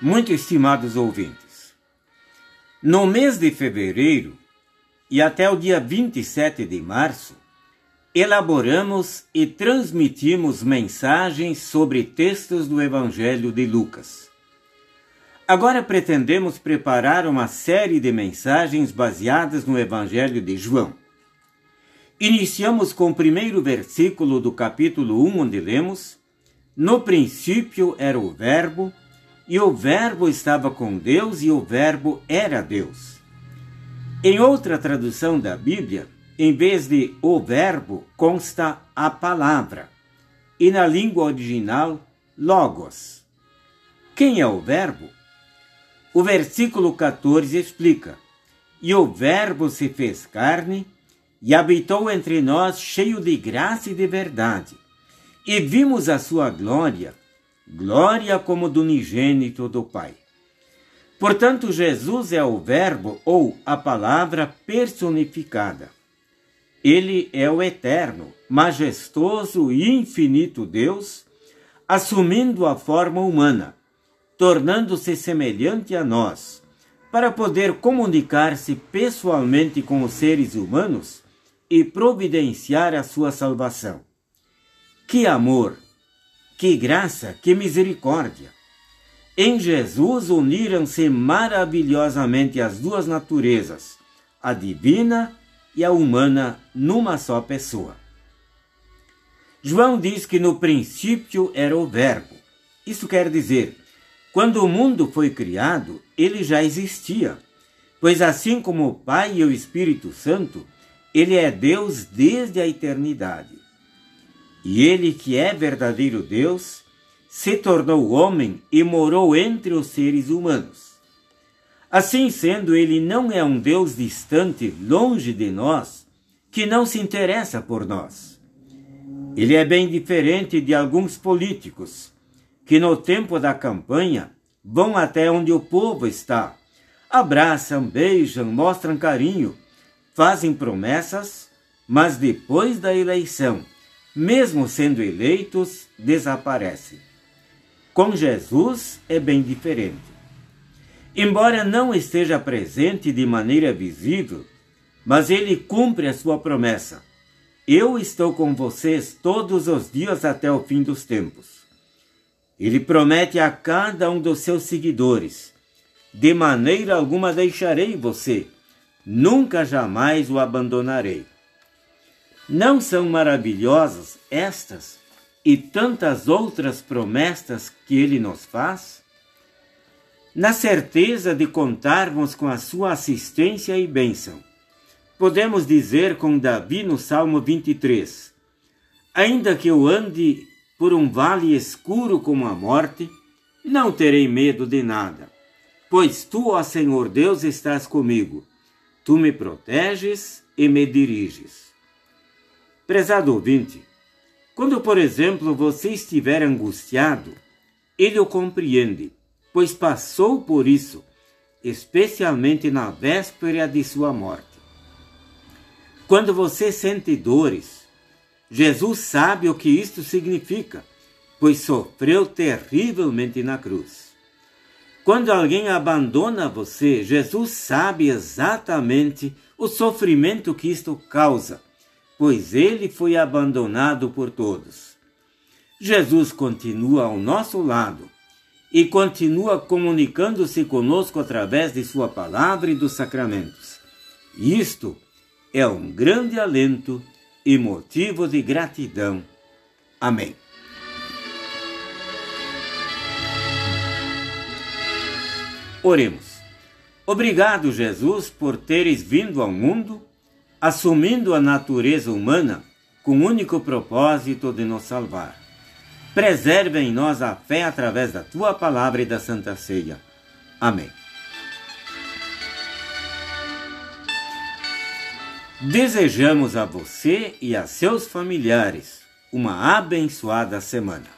Muito estimados ouvintes, no mês de fevereiro e até o dia 27 de março, elaboramos e transmitimos mensagens sobre textos do Evangelho de Lucas. Agora pretendemos preparar uma série de mensagens baseadas no Evangelho de João. Iniciamos com o primeiro versículo do capítulo 1, onde lemos: No princípio era o Verbo e o Verbo estava com Deus e o Verbo era Deus. Em outra tradução da Bíblia, em vez de o Verbo, consta a palavra, e na língua original, Logos. Quem é o Verbo? O versículo 14 explica: E o Verbo se fez carne e habitou entre nós, cheio de graça e de verdade, e vimos a sua glória glória como do unigênito do Pai. Portanto, Jesus é o Verbo ou a palavra personificada. Ele é o eterno, majestoso e infinito Deus, assumindo a forma humana, tornando-se semelhante a nós, para poder comunicar-se pessoalmente com os seres humanos e providenciar a sua salvação. Que amor! Que graça, que misericórdia! Em Jesus uniram-se maravilhosamente as duas naturezas, a divina e a humana, numa só pessoa. João diz que no princípio era o Verbo. Isso quer dizer, quando o mundo foi criado, ele já existia, pois assim como o Pai e o Espírito Santo, ele é Deus desde a eternidade. E ele, que é verdadeiro Deus, se tornou homem e morou entre os seres humanos. Assim sendo, ele não é um Deus distante, longe de nós, que não se interessa por nós. Ele é bem diferente de alguns políticos, que no tempo da campanha vão até onde o povo está, abraçam, beijam, mostram carinho, fazem promessas, mas depois da eleição mesmo sendo eleitos, desaparecem. Com Jesus é bem diferente. Embora não esteja presente de maneira visível, mas ele cumpre a sua promessa. Eu estou com vocês todos os dias até o fim dos tempos. Ele promete a cada um dos seus seguidores: de maneira alguma deixarei você, nunca jamais o abandonarei. Não são maravilhosas estas e tantas outras promessas que ele nos faz? Na certeza de contarmos com a sua assistência e bênção, podemos dizer com Davi no Salmo 23: Ainda que eu ande por um vale escuro como a morte, não terei medo de nada, pois tu, ó Senhor Deus, estás comigo. Tu me proteges e me diriges. Prezado ouvinte, quando, por exemplo, você estiver angustiado, ele o compreende, pois passou por isso, especialmente na véspera de sua morte. Quando você sente dores, Jesus sabe o que isto significa, pois sofreu terrivelmente na cruz. Quando alguém abandona você, Jesus sabe exatamente o sofrimento que isto causa pois ele foi abandonado por todos. Jesus continua ao nosso lado e continua comunicando-se conosco através de Sua palavra e dos sacramentos. Isto é um grande alento e motivo de gratidão. Amém. Oremos. Obrigado, Jesus, por teres vindo ao mundo assumindo a natureza humana com o único propósito de nos salvar. Preserve em nós a fé através da tua palavra e da Santa Ceia. Amém. Desejamos a você e a seus familiares uma abençoada semana.